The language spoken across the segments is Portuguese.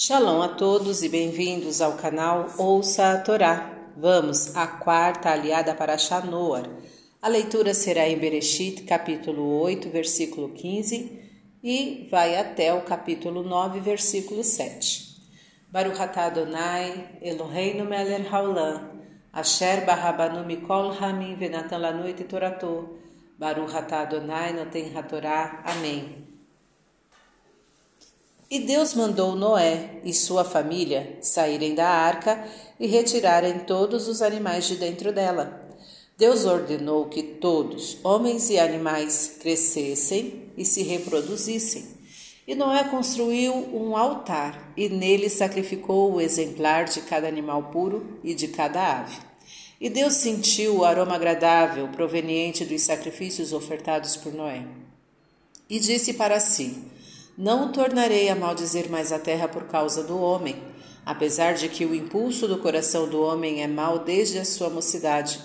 Shalom a todos e bem-vindos ao canal Ouça a Torá. Vamos à quarta aliada para Shanoar. A leitura será em Bereshit, capítulo 8, versículo 15, e vai até o capítulo 9, versículo 7. Baruch atah Adonai, Eloheinu melech haolam, asher barabanu mikol hamim venatan lanu et torato. Baruch atah Adonai noten. Amém. E Deus mandou Noé e sua família saírem da arca e retirarem todos os animais de dentro dela. Deus ordenou que todos, homens e animais, crescessem e se reproduzissem. E Noé construiu um altar e nele sacrificou o exemplar de cada animal puro e de cada ave. E Deus sentiu o aroma agradável proveniente dos sacrifícios ofertados por Noé. E disse para si: não tornarei a maldizer mais a terra por causa do homem, apesar de que o impulso do coração do homem é mau desde a sua mocidade.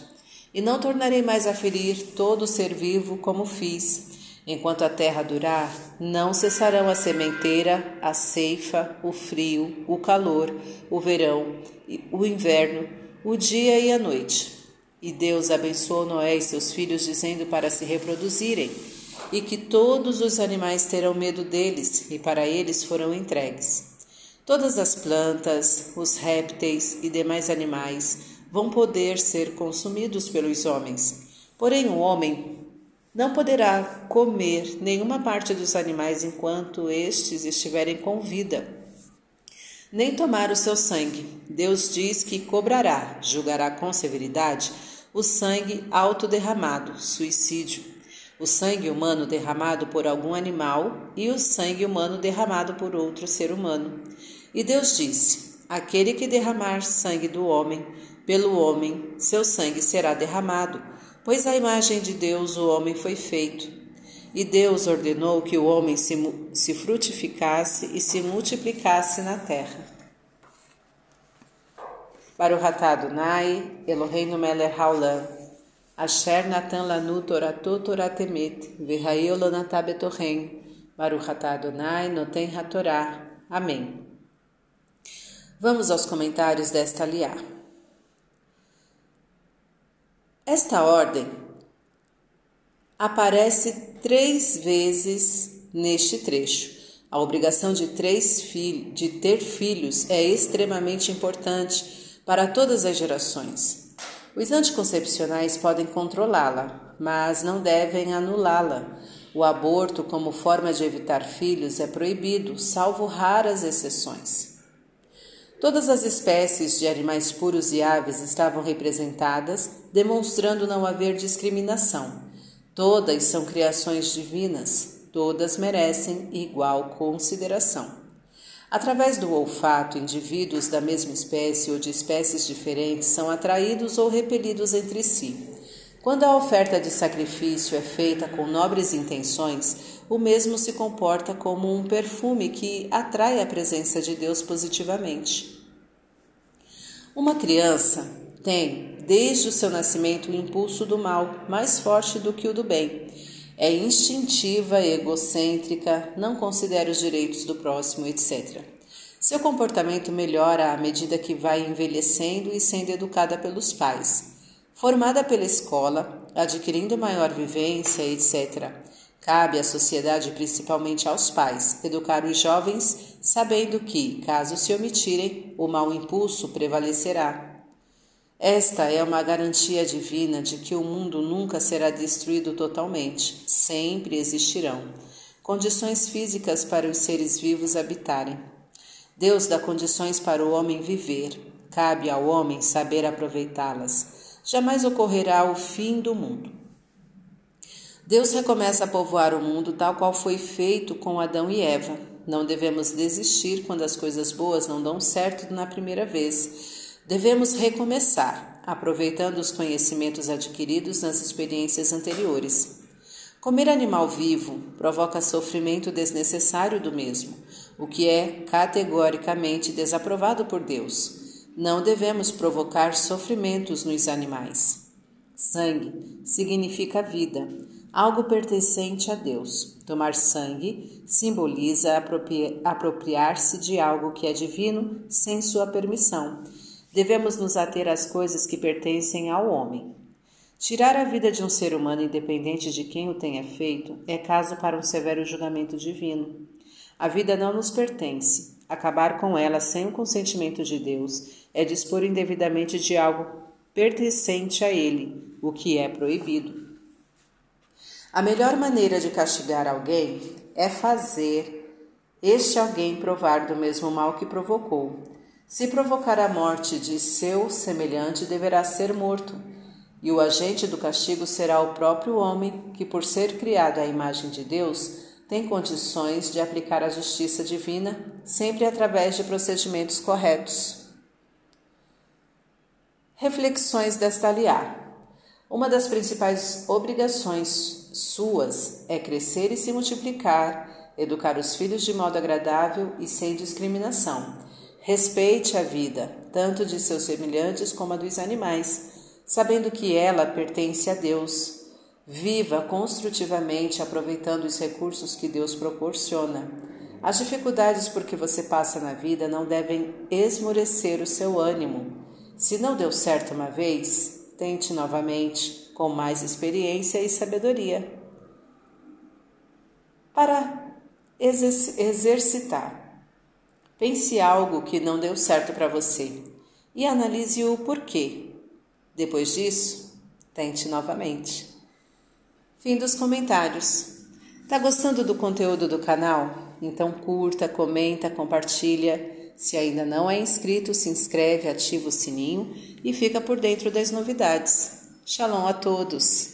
E não tornarei mais a ferir todo ser vivo como fiz. Enquanto a terra durar, não cessarão a sementeira, a ceifa, o frio, o calor, o verão, o inverno, o dia e a noite. E Deus abençoou Noé e seus filhos, dizendo para se reproduzirem e que todos os animais terão medo deles, e para eles foram entregues. Todas as plantas, os répteis e demais animais vão poder ser consumidos pelos homens. Porém, o homem não poderá comer nenhuma parte dos animais enquanto estes estiverem com vida, nem tomar o seu sangue. Deus diz que cobrará, julgará com severidade, o sangue autoderramado, suicídio o sangue humano derramado por algum animal e o sangue humano derramado por outro ser humano. E Deus disse: Aquele que derramar sangue do homem, pelo homem, seu sangue será derramado, pois a imagem de Deus o homem foi feito. E Deus ordenou que o homem se, se frutificasse e se multiplicasse na terra. Para o ratado Nai, Eloheinu melech haolam, Asher Natan Lanu Torato Toratemet, Verraeu Lanatá Betorren, Baruch Adonai Noten Hatorá. Amém. Vamos aos comentários desta aliá. Esta ordem aparece três vezes neste trecho. A obrigação de, de ter filhos é extremamente importante para todas as gerações. Os anticoncepcionais podem controlá-la, mas não devem anulá-la. O aborto, como forma de evitar filhos, é proibido, salvo raras exceções. Todas as espécies de animais puros e aves estavam representadas, demonstrando não haver discriminação. Todas são criações divinas, todas merecem igual consideração. Através do olfato, indivíduos da mesma espécie ou de espécies diferentes são atraídos ou repelidos entre si. Quando a oferta de sacrifício é feita com nobres intenções, o mesmo se comporta como um perfume que atrai a presença de Deus positivamente. Uma criança tem, desde o seu nascimento, o impulso do mal mais forte do que o do bem. É instintiva, egocêntrica, não considera os direitos do próximo, etc. Seu comportamento melhora à medida que vai envelhecendo e sendo educada pelos pais. Formada pela escola, adquirindo maior vivência, etc. Cabe à sociedade, principalmente aos pais, educar os jovens, sabendo que, caso se omitirem, o mau impulso prevalecerá. Esta é uma garantia divina de que o mundo nunca será destruído totalmente, sempre existirão condições físicas para os seres vivos habitarem. Deus dá condições para o homem viver, cabe ao homem saber aproveitá-las. Jamais ocorrerá o fim do mundo. Deus recomeça a povoar o mundo tal qual foi feito com Adão e Eva. Não devemos desistir quando as coisas boas não dão certo na primeira vez Devemos recomeçar, aproveitando os conhecimentos adquiridos nas experiências anteriores. Comer animal vivo provoca sofrimento desnecessário do mesmo, o que é categoricamente desaprovado por Deus. Não devemos provocar sofrimentos nos animais. Sangue significa vida. algo pertencente a Deus. Tomar sangue simboliza apropriar-se de algo que é divino sem sua permissão. Devemos nos ater às coisas que pertencem ao homem. Tirar a vida de um ser humano, independente de quem o tenha feito, é caso para um severo julgamento divino. A vida não nos pertence. Acabar com ela sem o consentimento de Deus é dispor indevidamente de algo pertencente a Ele, o que é proibido. A melhor maneira de castigar alguém é fazer este alguém provar do mesmo mal que provocou. Se provocar a morte de seu semelhante, deverá ser morto, e o agente do castigo será o próprio homem, que, por ser criado à imagem de Deus, tem condições de aplicar a justiça divina, sempre através de procedimentos corretos. Reflexões desta liar. Uma das principais obrigações suas é crescer e se multiplicar, educar os filhos de modo agradável e sem discriminação. Respeite a vida, tanto de seus semelhantes como a dos animais, sabendo que ela pertence a Deus. Viva construtivamente, aproveitando os recursos que Deus proporciona. As dificuldades por que você passa na vida não devem esmorecer o seu ânimo. Se não deu certo uma vez, Tente novamente, com mais experiência e sabedoria. Para exercitar, pense algo que não deu certo para você e analise o porquê. Depois disso, tente novamente. Fim dos comentários. Tá gostando do conteúdo do canal? Então curta, comenta, compartilha se ainda não é inscrito, se inscreve, ativa o sininho e fica por dentro das novidades. Shalom a todos!